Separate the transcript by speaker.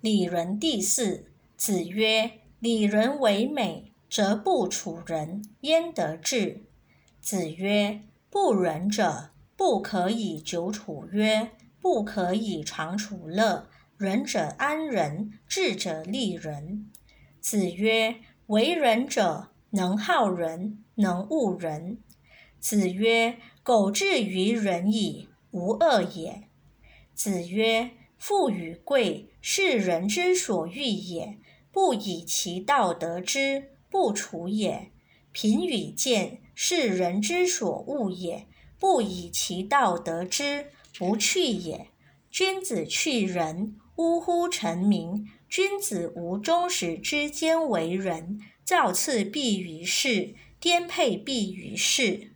Speaker 1: 礼仁第四。子曰：“礼仁为美，则不处人焉得志？”子曰：“不仁者，不可以久处曰：不可以长处乐。仁者安仁，智者利人。”子曰：“为人者，能好人，能恶人。”子曰：“苟志于仁矣，无恶也。”子曰：“富与贵，是人之所欲也。不以其道得之，不处也。贫与贱，是人之所恶也。不以其道得之，不去也。君子去仁，呜呼！臣民。君子无忠实之间为仁，造次必于世，颠沛必于世。”